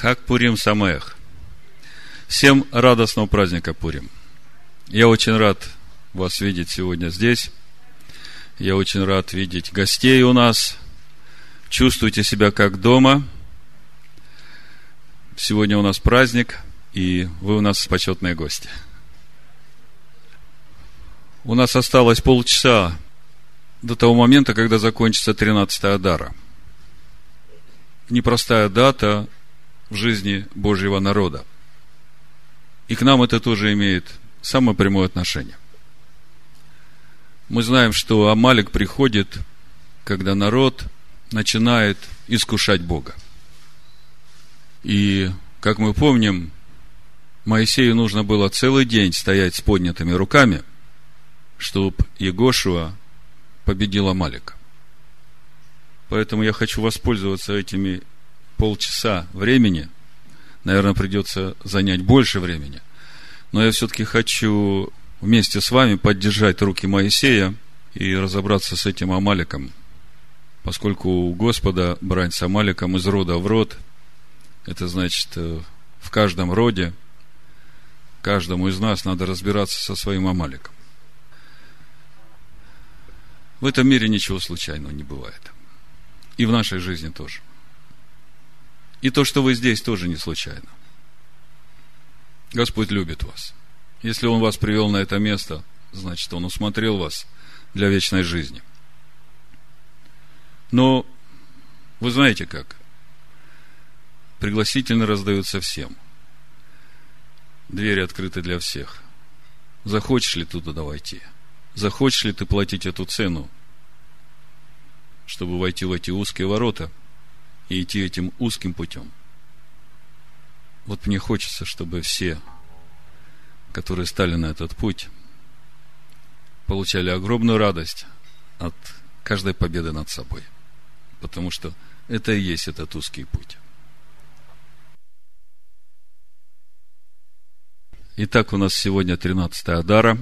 Хак Пурим Самех. Всем радостного праздника Пурим. Я очень рад вас видеть сегодня здесь. Я очень рад видеть гостей у нас. Чувствуйте себя как дома. Сегодня у нас праздник, и вы у нас почетные гости. У нас осталось полчаса до того момента, когда закончится 13 Адара. Непростая дата в жизни Божьего народа. И к нам это тоже имеет самое прямое отношение. Мы знаем, что Амалик приходит, когда народ начинает искушать Бога. И, как мы помним, Моисею нужно было целый день стоять с поднятыми руками, чтобы Егошуа победил Амалика. Поэтому я хочу воспользоваться этими полчаса времени. Наверное, придется занять больше времени. Но я все-таки хочу вместе с вами поддержать руки Моисея и разобраться с этим Амаликом. Поскольку у Господа брань с Амаликом из рода в род, это значит, э, в каждом роде, каждому из нас надо разбираться со своим Амаликом. В этом мире ничего случайного не бывает. И в нашей жизни тоже. И то, что вы здесь, тоже не случайно. Господь любит вас. Если Он вас привел на это место, значит, Он усмотрел вас для вечной жизни. Но вы знаете как? Пригласительно раздаются всем. Двери открыты для всех. Захочешь ли туда войти? Захочешь ли ты платить эту цену, чтобы войти в эти узкие ворота – и идти этим узким путем. Вот мне хочется, чтобы все, которые стали на этот путь, получали огромную радость от каждой победы над собой. Потому что это и есть этот узкий путь. Итак, у нас сегодня 13 Адара.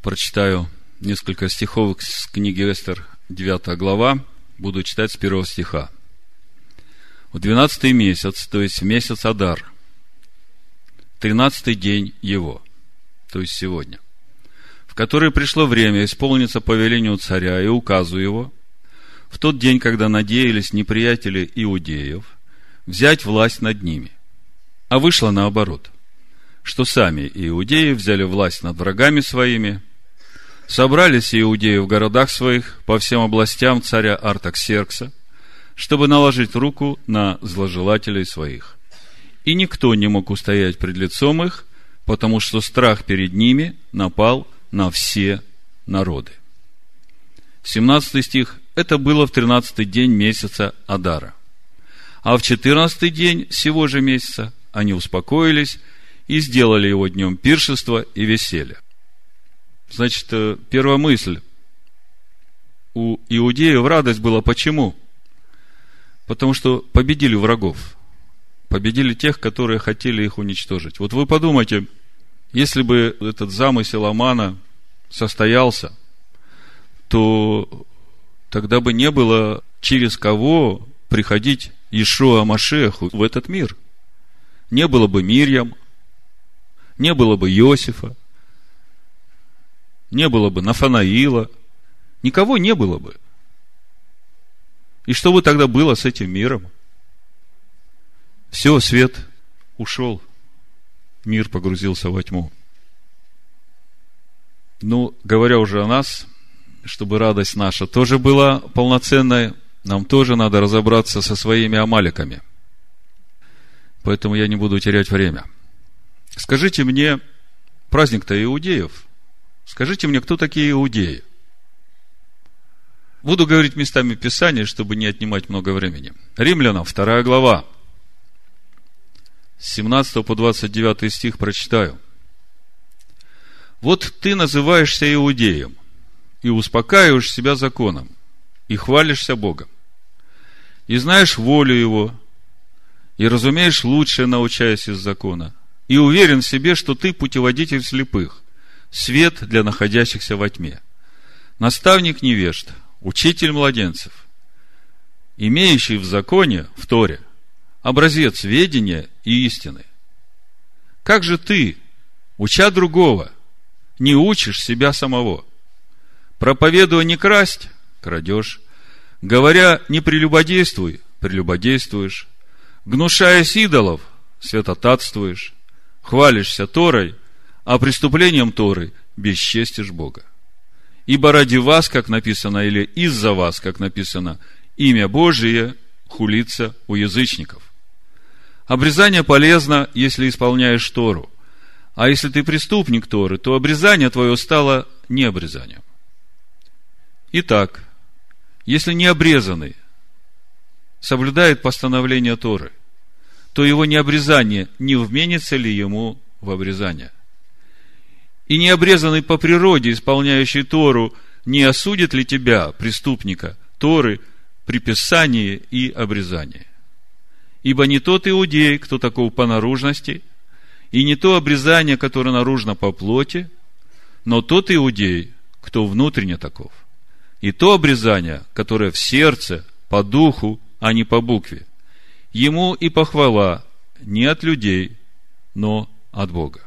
Прочитаю несколько стихов с книги Эстер, 9 глава. Буду читать с первого стиха в двенадцатый месяц, то есть месяц Адар, тринадцатый день его, то есть сегодня, в который пришло время исполниться по велению царя и указу его, в тот день, когда надеялись неприятели иудеев взять власть над ними. А вышло наоборот, что сами иудеи взяли власть над врагами своими, собрались иудеи в городах своих по всем областям царя Артаксеркса – чтобы наложить руку на зложелателей своих. И никто не мог устоять пред лицом их, потому что страх перед ними напал на все народы. 17 стих. Это было в 13 день месяца Адара. А в 14 день сего же месяца они успокоились и сделали его днем пиршества и веселья. Значит, э, первая мысль. У иудеев радость была почему? Потому что победили врагов. Победили тех, которые хотели их уничтожить. Вот вы подумайте, если бы этот замысел Амана состоялся, то тогда бы не было через кого приходить Ишуа Машеху в этот мир. Не было бы Мирьям, не было бы Иосифа, не было бы Нафанаила, никого не было бы – и что бы тогда было с этим миром? Все, свет ушел. Мир погрузился во тьму. Ну, говоря уже о нас, чтобы радость наша тоже была полноценной, нам тоже надо разобраться со своими амаликами. Поэтому я не буду терять время. Скажите мне, праздник-то иудеев, скажите мне, кто такие иудеи? Буду говорить местами Писания, чтобы не отнимать много времени. Римлянам, вторая глава. С 17 по 29 стих прочитаю. Вот ты называешься иудеем и успокаиваешь себя законом, и хвалишься Богом, и знаешь волю Его, и разумеешь лучшее, научаясь из закона, и уверен в себе, что ты путеводитель слепых, свет для находящихся во тьме, наставник невежд – учитель младенцев, имеющий в законе, в Торе, образец ведения и истины. Как же ты, уча другого, не учишь себя самого? Проповедуя не красть, крадешь. Говоря не прелюбодействуй, прелюбодействуешь. Гнушаясь идолов, святотатствуешь. Хвалишься Торой, а преступлением Торы бесчестишь Бога. Ибо ради вас, как написано, или из-за вас, как написано, имя Божие хулится у язычников. Обрезание полезно, если исполняешь Тору. А если ты преступник Торы, то обрезание твое стало не обрезанием. Итак, если не обрезанный соблюдает постановление Торы, то его необрезание не вменится ли ему в обрезание? И необрезанный по природе, исполняющий Тору, не осудит ли тебя, преступника, Торы, при писании и обрезании? Ибо не тот иудей, кто таков по наружности, и не то обрезание, которое наружно по плоти, но тот иудей, кто внутренне таков. И то обрезание, которое в сердце, по духу, а не по букве. Ему и похвала не от людей, но от Бога.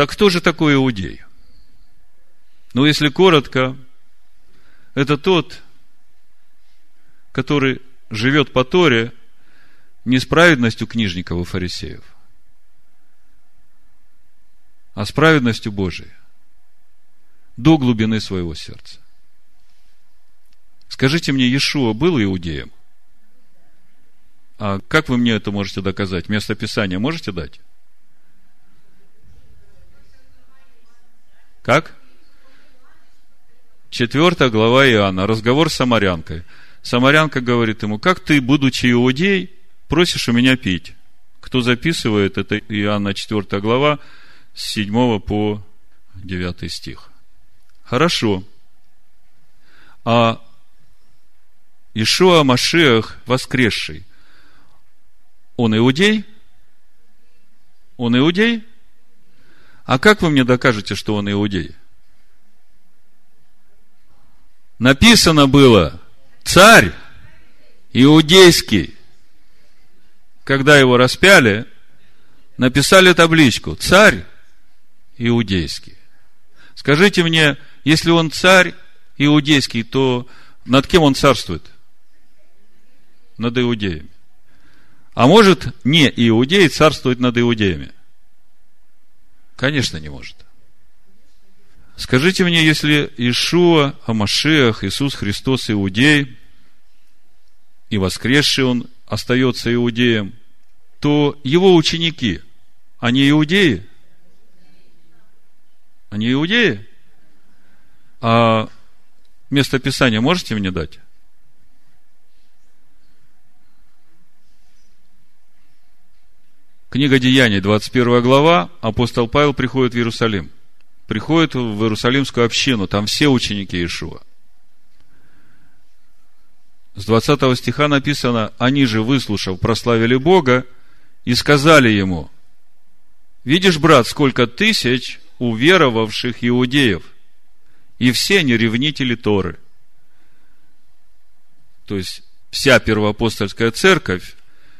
Так кто же такой иудей? Ну, если коротко, это тот, который живет по Торе не с праведностью книжников и фарисеев, а с праведностью Божией до глубины своего сердца. Скажите мне, Иешуа был иудеем? А как вы мне это можете доказать? Место Писания можете дать? Как? Четвертая глава Иоанна. Разговор с самарянкой – Самарянка говорит ему, как ты, будучи иудей, просишь у меня пить? Кто записывает, это Иоанна 4 глава, с 7 по 9 стих. Хорошо. А Ишуа Машех воскресший, он иудей? Он иудей? А как вы мне докажете, что он иудей? Написано было, царь иудейский, когда его распяли, написали табличку «Царь иудейский». Скажите мне, если он царь иудейский, то над кем он царствует? Над иудеями. А может не иудей царствовать над иудеями? Конечно, не может. Скажите мне, если Ишуа, Амашех, Иисус Христос иудей, и воскресший он остается иудеем, то его ученики, они иудеи? Они иудеи? А место Писания можете мне дать? Книга Деяний, 21 глава, апостол Павел приходит в Иерусалим. Приходит в Иерусалимскую общину, там все ученики Иешуа. С 20 стиха написано, они же, выслушав, прославили Бога и сказали ему, видишь, брат, сколько тысяч уверовавших иудеев, и все они ревнители Торы. То есть, вся первоапостольская церковь,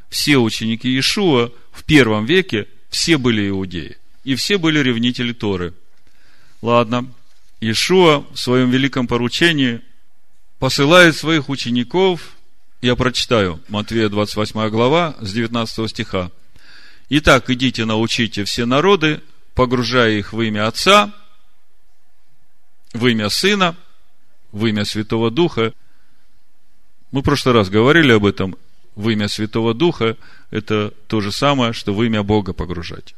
все ученики Иешуа в первом веке, все были иудеи. И все были ревнители Торы. Ладно. Иешуа в своем великом поручении посылает своих учеников, я прочитаю, Матвея 28 глава, с 19 стиха. Итак, идите, научите все народы, погружая их в имя Отца, в имя Сына, в имя Святого Духа. Мы в прошлый раз говорили об этом. В имя Святого Духа – это то же самое, что в имя Бога погружать.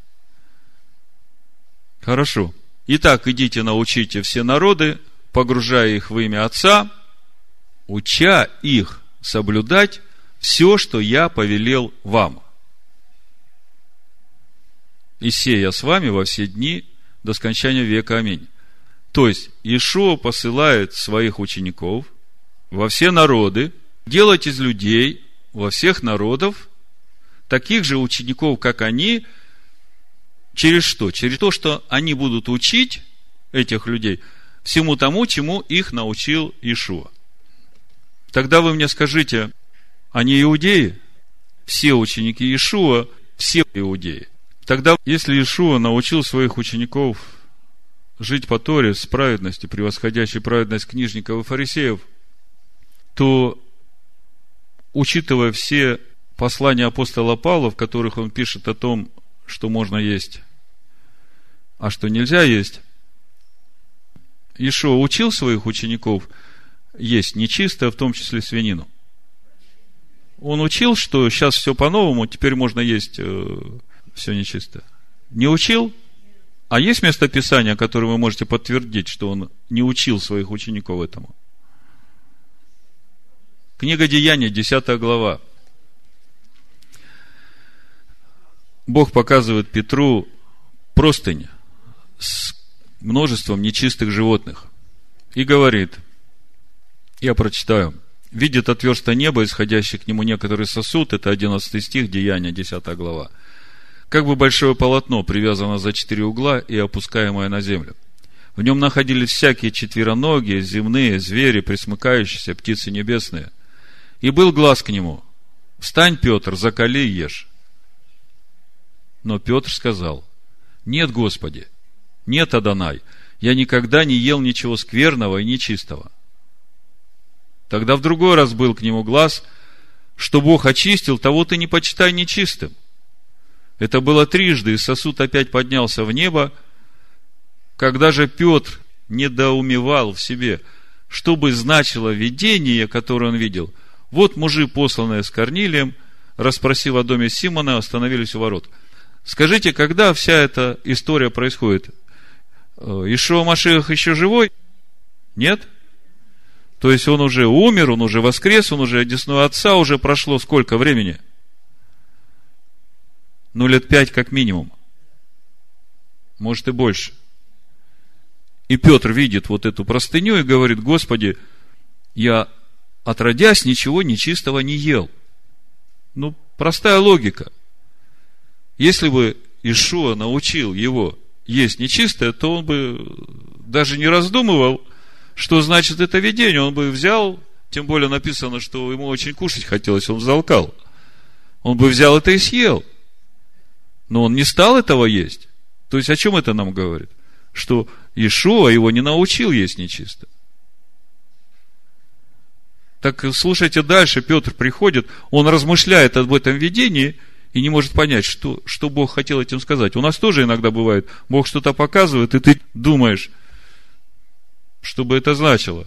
Хорошо. Итак, идите, научите все народы, погружая их в имя Отца – уча их соблюдать все, что я повелел вам. И сея с вами во все дни до скончания века. Аминь. То есть, Ишуа посылает своих учеников во все народы, делать из людей во всех народов таких же учеников, как они, через что? Через то, что они будут учить этих людей всему тому, чему их научил Ишуа. Тогда вы мне скажите, Они иудеи? Все ученики Иешуа, все иудеи. Тогда, если Иешуа научил своих учеников жить по Торе с праведностью, превосходящей праведность книжников и фарисеев, то, учитывая все послания апостола Павла, в которых он пишет о том, что можно есть, а что нельзя есть, Ишуа учил своих учеников есть нечистое, в том числе свинину. Он учил, что сейчас все по-новому, теперь можно есть э, все нечистое. Не учил? А есть место Писания, которое вы можете подтвердить, что он не учил своих учеников этому? Книга Деяния, 10 глава. Бог показывает Петру простынь с множеством нечистых животных. И говорит, я прочитаю, видит отверстие неба, исходящий к нему некоторый сосуд, это 11 стих, Деяния, 10 глава как бы большое полотно, привязано за четыре угла и опускаемое на землю. В нем находились всякие четвероногие, земные, звери, присмыкающиеся, птицы небесные. И был глаз к нему. Встань, Петр, закали и ешь. Но Петр сказал, нет, Господи, нет, Адонай, я никогда не ел ничего скверного и нечистого. Тогда в другой раз был к нему глаз, что Бог очистил, того ты не почитай нечистым. Это было трижды, и сосуд опять поднялся в небо. Когда же Петр недоумевал в себе, что бы значило видение, которое он видел, вот мужи, посланные с Корнилием, расспросив о доме Симона, остановились у ворот. Скажите, когда вся эта история происходит? Э, Ишуа Машиах еще живой? Нет? То есть он уже умер, он уже воскрес, он уже одесную отца, уже прошло сколько времени – ну, лет пять как минимум. Может и больше. И Петр видит вот эту простыню и говорит, Господи, я отродясь ничего нечистого не ел. Ну, простая логика. Если бы Ишуа научил его есть нечистое, то он бы даже не раздумывал, что значит это видение. Он бы взял, тем более написано, что ему очень кушать хотелось, он залкал. Он бы взял это и съел – но он не стал этого есть. То есть, о чем это нам говорит? Что Ишуа его не научил есть нечисто. Так слушайте дальше, Петр приходит, он размышляет об этом видении и не может понять, что, что Бог хотел этим сказать. У нас тоже иногда бывает, Бог что-то показывает, и ты думаешь, что бы это значило.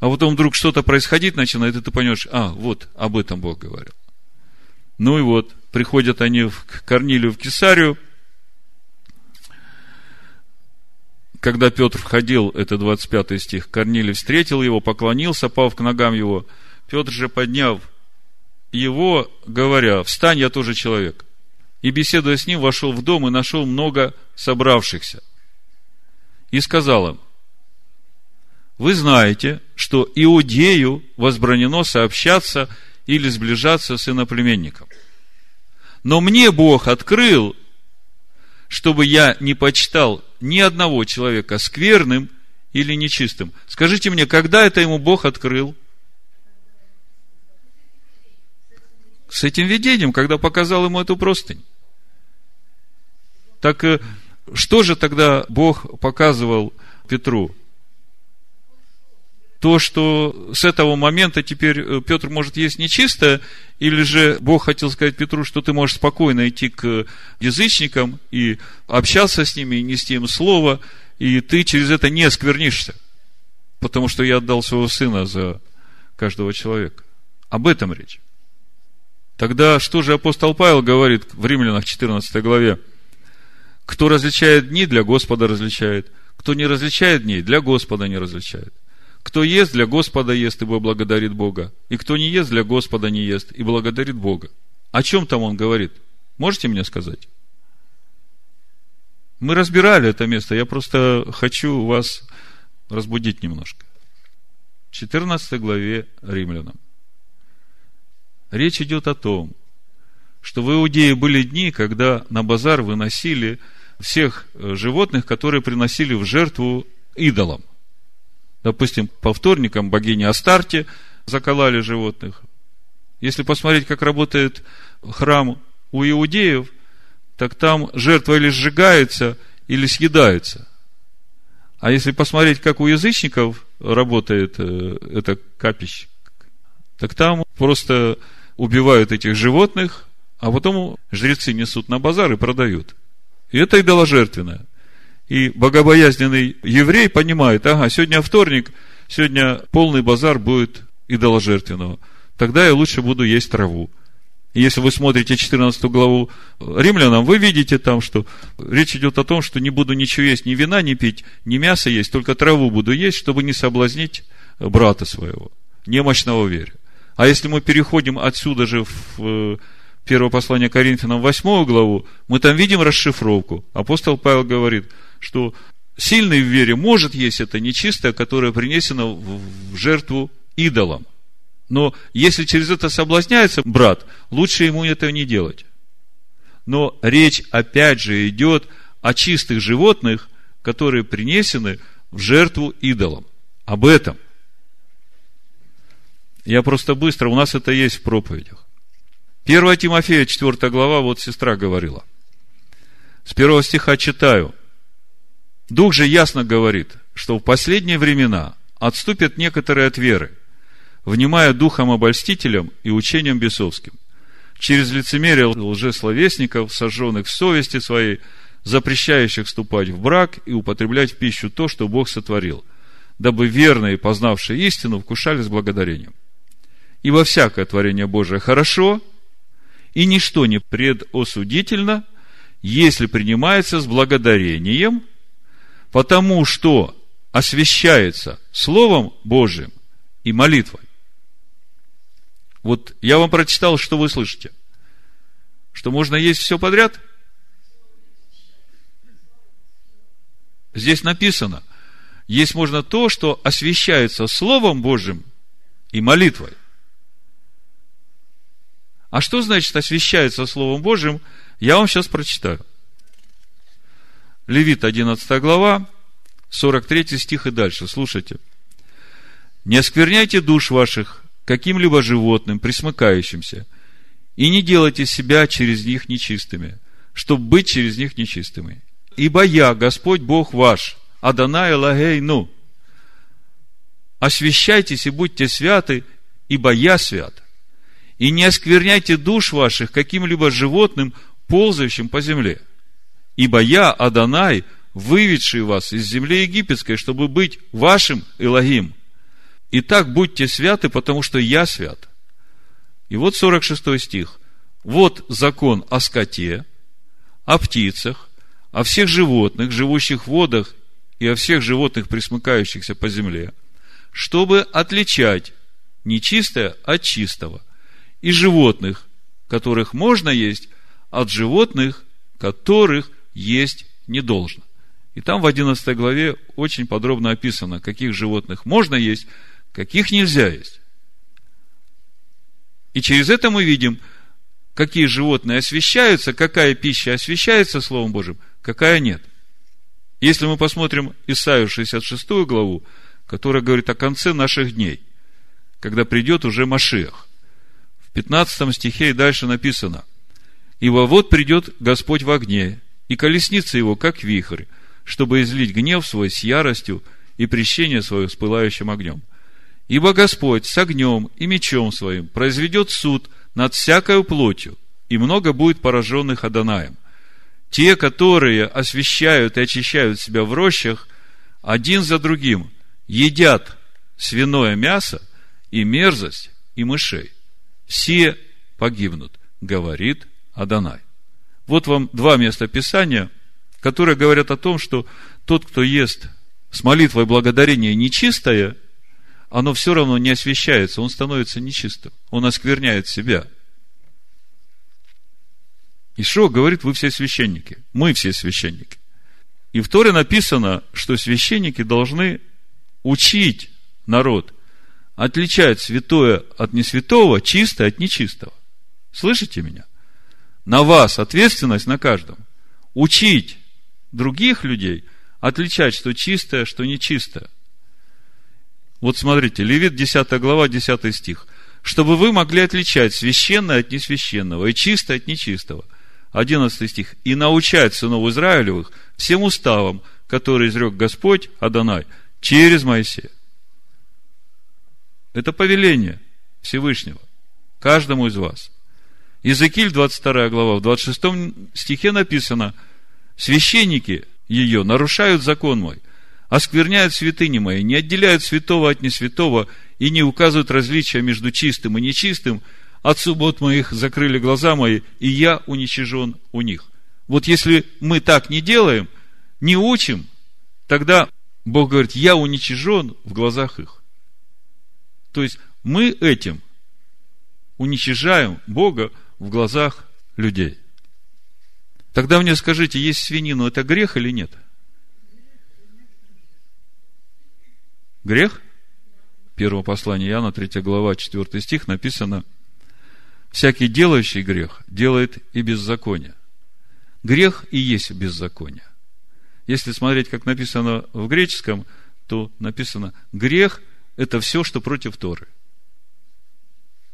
А потом вдруг что-то происходить начинает, и ты поймешь, а, вот, об этом Бог говорил. Ну и вот, приходят они к Корнилию в Кесарию. Когда Петр входил, это 25 стих, Корнилий встретил его, поклонился, пав к ногам его. Петр же, подняв его, говоря, встань, я тоже человек. И, беседуя с ним, вошел в дом и нашел много собравшихся. И сказал им, вы знаете, что иудею возбранено сообщаться или сближаться с иноплеменником. Но мне Бог открыл, чтобы я не почитал ни одного человека скверным или нечистым. Скажите мне, когда это ему Бог открыл? С этим видением, когда показал ему эту простынь. Так э, что же тогда Бог показывал Петру? То, что с этого момента теперь э, Петр может есть нечистое, или же Бог хотел сказать Петру, что ты можешь спокойно идти к язычникам и общаться с ними, и нести им слово, и ты через это не осквернишься, потому что я отдал своего сына за каждого человека. Об этом речь. Тогда что же апостол Павел говорит в Римлянах 14 главе? Кто различает дни, для Господа различает. Кто не различает дней, для Господа не различает. Кто ест, для Господа ест, ибо благодарит Бога. И кто не ест, для Господа не ест, и благодарит Бога. О чем там он говорит? Можете мне сказать? Мы разбирали это место, я просто хочу вас разбудить немножко. В 14 главе Римлянам. Речь идет о том, что в Иудее были дни, когда на базар выносили всех э, животных, которые приносили в жертву идолам. Допустим, по вторникам богине Астарте заколали животных. Если посмотреть, как работает храм у иудеев, так там жертва или сжигается, или съедается. А если посмотреть, как у язычников работает э, это капище, так там просто убивают этих животных, а потом жрецы несут на базар и продают. И это идоложертвенное. И богобоязненный еврей понимает, ага, сегодня вторник, сегодня полный базар будет идоложертвенного. Тогда я лучше буду есть траву. И если вы смотрите 14 главу римлянам, вы видите там, что речь идет о том, что не буду ничего есть, ни вина не пить, ни мяса есть, только траву буду есть, чтобы не соблазнить брата своего, немощного вере. А если мы переходим отсюда же в э, первое послание Коринфянам, восьмую главу, мы там видим расшифровку. Апостол Павел говорит, что сильный в вере может есть это нечистое, которое принесено в жертву идолам. Но если через это соблазняется брат, лучше ему этого не делать. Но речь опять же идет о чистых животных, которые принесены в жертву идолам. Об этом. Я просто быстро, у нас это есть в проповедях. 1 Тимофея, 4 глава, вот сестра говорила. С первого стиха читаю. Дух же ясно говорит, что в последние времена отступят некоторые от веры – внимая духом обольстителям и учением бесовским, через лицемерие лжесловесников, сожженных в совести своей, запрещающих вступать в брак и употреблять в пищу то, что Бог сотворил, дабы верные, познавшие истину, вкушали с благодарением. Ибо всякое творение Божие хорошо, и ничто не предосудительно, если принимается с благодарением, потому что освящается Словом Божиим и молитвой. Вот я вам прочитал, что вы слышите. Что можно есть все подряд? Здесь написано, есть можно то, что освящается Словом Божьим и молитвой. А что значит освящается Словом Божьим? Я вам сейчас прочитаю. Левит 11 глава, 43 стих и дальше. Слушайте. Не оскверняйте душ ваших каким-либо животным, присмыкающимся, и не делайте себя через них нечистыми, чтобы быть через них нечистыми. Ибо я, Господь Бог ваш, Адонай Лагейну, освящайтесь и будьте святы, ибо я свят. И не оскверняйте душ ваших каким-либо животным, ползающим по земле. Ибо я, Адонай, выведший вас из земли египетской, чтобы быть вашим Элогим – Итак, будьте святы, потому что я свят. И вот 46 стих. Вот закон о скоте, о птицах, о всех животных, живущих в водах, и о всех животных, присмыкающихся по земле, чтобы отличать нечистое от чистого, и животных, которых можно есть, от животных, которых есть не должно. И там в 11 главе очень подробно описано, каких животных можно есть, каких нельзя есть. И через это мы видим, какие животные освещаются, какая пища освещается Словом Божьим, какая нет. Если мы посмотрим Исаию 66 главу, которая говорит о конце наших дней, когда придет уже Машиах. В 15 стихе и дальше написано, «Ибо вот придет Господь в огне, и колесница его, как вихрь, чтобы излить гнев свой с яростью и прещение свое с пылающим огнем. Ибо Господь с огнем и мечом своим произведет суд над всякою плотью, и много будет пораженных Адонаем. Те, которые освещают и очищают себя в рощах, один за другим едят свиное мясо и мерзость и мышей. Все погибнут, говорит Адонай. Вот вам два места Писания, которые говорят о том, что тот, кто ест с молитвой благодарения нечистое, оно все равно не освещается, он становится нечистым, он оскверняет себя. Ишо говорит, вы все священники, мы все священники. И в Торе написано, что священники должны учить народ отличать святое от несвятого, чистое от нечистого. Слышите меня? На вас ответственность на каждом. Учить других людей отличать, что чистое, что нечистое – вот смотрите, Левит 10 глава, 10 стих. чтобы вы могли отличать священное от несвященного и чистое от нечистого. 11 стих. И научать сынов Израилевых всем уставам, которые изрек Господь Адонай через Моисея. Это повеление Всевышнего каждому из вас. Иезекииль, 22 глава, в 26 стихе написано, священники ее нарушают закон мой, оскверняют святыни мои, не отделяют святого от несвятого и не указывают различия между чистым и нечистым, от суббот моих закрыли глаза мои, и я уничижен у них. Вот если мы так не делаем, не учим, тогда Бог говорит, я уничижен в глазах их. То есть мы этим уничижаем Бога в глазах людей. Тогда мне скажите, есть свинину, это грех или нет? Грех? Первое послание Иоанна, 3 глава, 4 стих написано, всякий делающий грех делает и беззаконие. Грех и есть беззаконие. Если смотреть, как написано в греческом, то написано, грех – это все, что против Торы.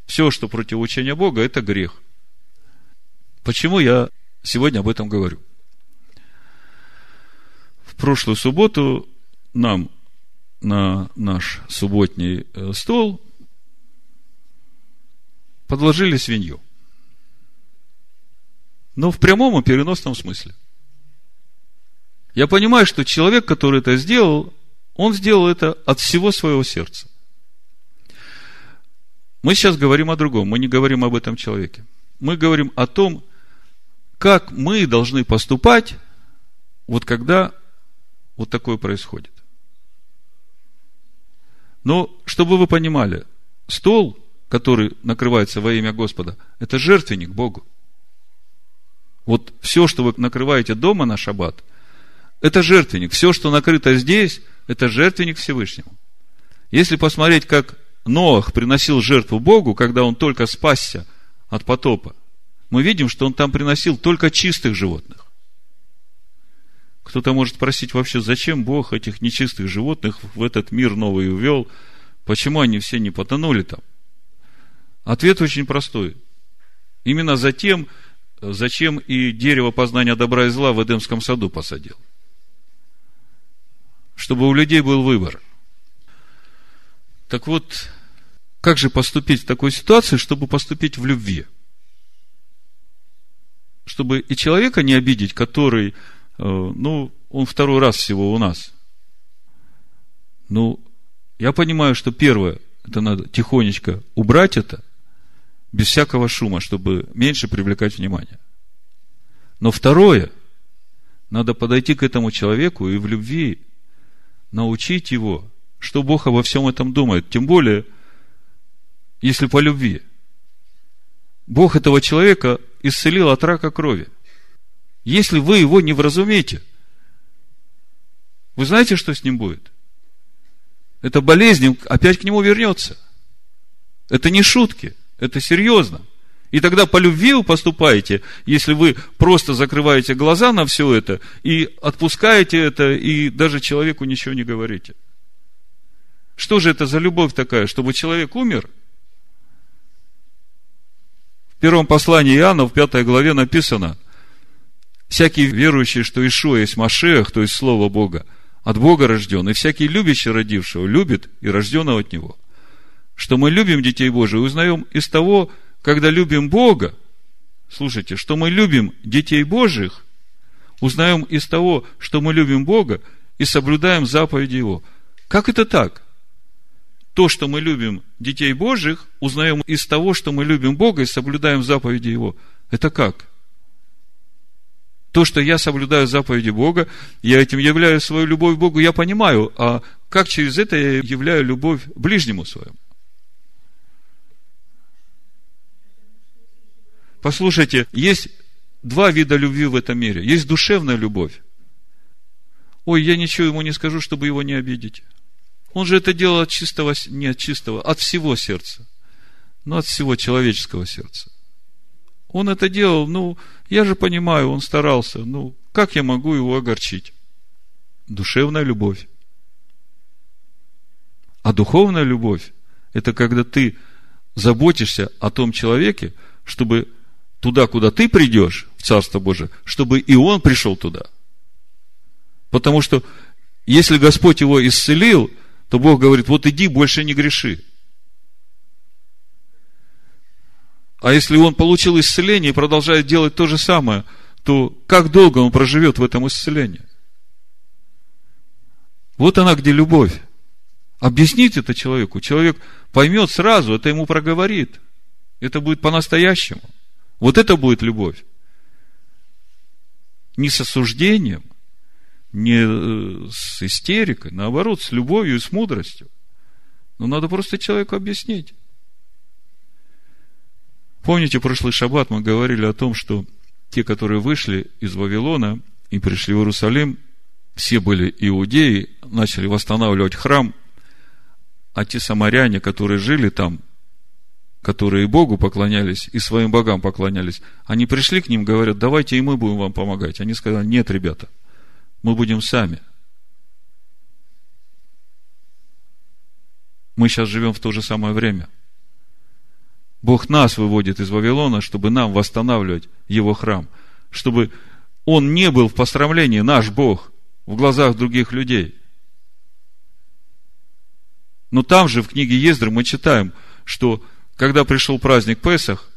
Все, что против учения Бога, это грех. Почему я сегодня об этом говорю? В прошлую субботу нам на наш субботний э, стол подложили свинью. Но в прямом и переносном смысле. Я понимаю, что человек, который это сделал, он сделал это от всего своего сердца. Мы сейчас говорим о другом, мы не говорим об этом человеке. Мы говорим о том, как мы должны поступать, вот когда вот такое происходит. Но, чтобы вы понимали, стол, который накрывается во имя Господа, это жертвенник Богу. Вот все, что вы накрываете дома на шаббат, это жертвенник. Все, что накрыто здесь, это жертвенник Всевышнему. Если посмотреть, как Ноах приносил жертву Богу, когда он только спасся от потопа, мы видим, что он там приносил только чистых животных. Кто-то может спросить вообще, зачем Бог этих нечистых животных в этот мир новый увел? Почему они все не потонули там? Ответ очень простой. Именно за тем, зачем и дерево познания добра и зла в Эдемском саду посадил. Чтобы у людей был выбор. Так вот, как же поступить в такой ситуации, чтобы поступить в любви? чтобы и человека не обидеть, который, э, ну, он второй раз всего у нас. Ну, я понимаю, что первое, это надо тихонечко убрать это, без всякого шума, чтобы меньше привлекать внимание. Но второе, надо подойти к этому человеку и в любви научить его, что Бог обо всем этом думает. Тем более, если по любви. Бог этого человека исцелил от рака крови. Если вы его не вразумеете, вы знаете, что с ним будет? Эта болезнь опять к нему вернется. Это не шутки, это серьезно. И тогда по любви вы поступаете, если вы просто закрываете глаза на все это и отпускаете это, и даже человеку ничего не говорите. Что же это за любовь такая, чтобы человек умер – в первом послании Иоанна, в пятой главе написано, всякий верующий, что Ишуа есть Машех, то есть Слово Бога, от Бога рожден, и всякий любящий родившего любит и рожденного от Него. Что мы любим детей Божьих, узнаем из того, когда любим Бога, слушайте, что мы любим детей Божьих, узнаем из того, что мы любим Бога и соблюдаем заповеди Его. Как это так? то, что мы любим детей Божьих, узнаем из того, что мы любим Бога и соблюдаем заповеди Его. Это как? То, что я соблюдаю заповеди Бога, я этим являю свою любовь к Богу, я понимаю, а как через это я являю любовь ближнему своему? Послушайте, есть два вида любви в этом мире. Есть душевная любовь. Ой, я ничего ему не скажу, чтобы его не обидеть. Он же это делал от чистого, не от чистого, от всего сердца. Но от всего человеческого сердца. Он это делал, ну, я же понимаю, он старался, ну, как я могу его огорчить? Душевная любовь. А духовная любовь – это когда ты заботишься о том человеке, чтобы туда, куда ты придешь, в Царство Божие, чтобы и он пришел туда. Потому что если Господь его исцелил, то Бог говорит, вот иди, больше не греши. А если он получил исцеление и продолжает делать то же самое, то как долго он проживет в этом исцелении? Вот она где любовь. Объяснить это человеку. Человек поймет сразу, это ему проговорит. Это будет по-настоящему. Вот это будет любовь. Не с осуждением, не э, с истерикой, наоборот, с любовью и с мудростью. Но надо просто человеку объяснить. Помните, прошлый шаббат мы говорили о том, что те, которые вышли из Вавилона и пришли в Иерусалим, все были иудеи, начали восстанавливать храм, а те самаряне, которые жили там, которые Богу поклонялись и своим богам поклонялись, они пришли к ним, говорят, давайте и мы будем вам помогать. Они сказали, нет, ребята, мы будем сами. Мы сейчас живем в то же самое время. Бог нас выводит из Вавилона, чтобы нам восстанавливать Его храм, чтобы Он не был в посрамлении, наш Бог, в глазах других людей. Но там же в книге Ездр мы читаем, что когда пришел праздник Песах,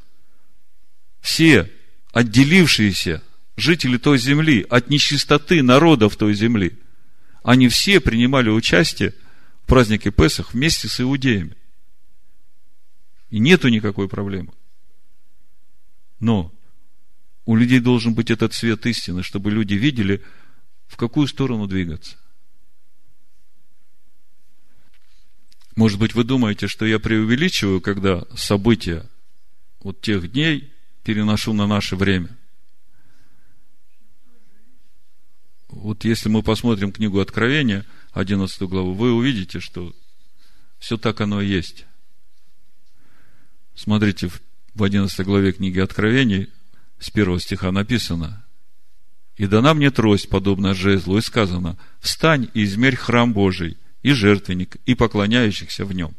все отделившиеся жители той земли от нечистоты народов той земли, они все принимали участие в празднике Песах вместе с иудеями. И нету никакой проблемы. Но у людей должен быть этот свет истины, чтобы люди видели, в какую сторону двигаться. Может быть, вы думаете, что я преувеличиваю, когда события вот тех дней переношу на наше время. Вот если мы посмотрим книгу Откровения, 11 главу, вы увидите, что все так оно и есть. Смотрите, в 11 главе книги Откровений, с первого стиха написано, «И дана мне трость, подобная жезлу, и сказано, встань и измерь храм Божий, и жертвенник, и поклоняющихся в нем.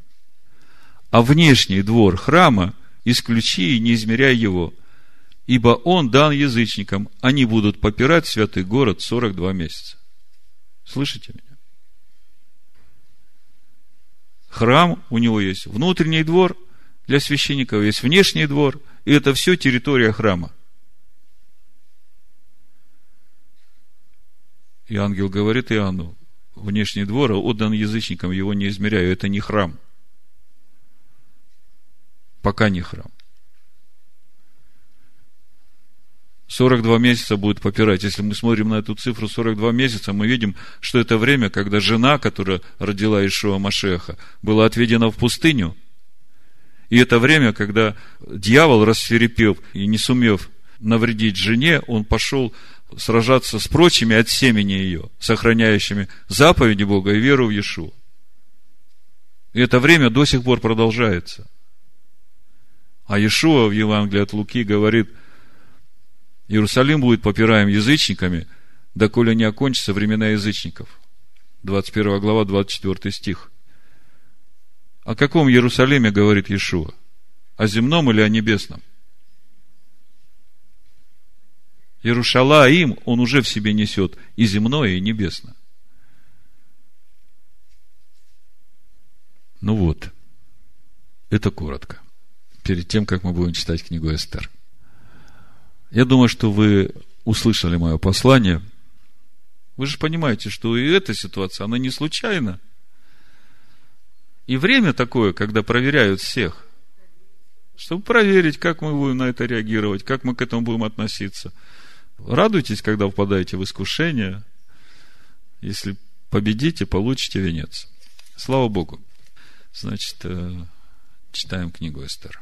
А внешний двор храма исключи и не измеряй его, ибо он дан язычникам, они будут попирать святый город 42 месяца. Слышите меня? Храм, у него есть внутренний двор для священников, есть внешний двор, и это все территория храма. И ангел говорит Иоанну, внешний двор отдан язычникам, его не измеряю. Это не храм. Пока не храм. 42 месяца будет попирать. Если мы смотрим на эту цифру 42 месяца, мы видим, что это время, когда жена, которая родила Ишуа Машеха, была отведена в пустыню. И это время, когда дьявол, рассверепев и не сумев навредить жене, он пошел сражаться с прочими от семени ее, сохраняющими заповеди Бога и веру в Иешуа. И это время до сих пор продолжается. А Иешуа в Евангелии от Луки говорит, Иерусалим будет попираем язычниками, доколе не окончатся времена язычников. 21 глава, 24 стих. О каком Иерусалиме говорит Иешуа? О земном или о небесном? Иерушалаим он уже в себе несет и земное, и небесное. Ну вот, это коротко. Перед тем, как мы будем читать книгу Эстер. Я думаю, что вы услышали мое послание. Вы же понимаете, что и эта ситуация, она не случайна. И время такое, когда проверяют всех, чтобы проверить, как мы будем на это реагировать, как мы к этому будем относиться – Радуйтесь, когда впадаете в искушение. Если победите, получите венец. Слава Богу. Значит, э, читаем книгу Эстера.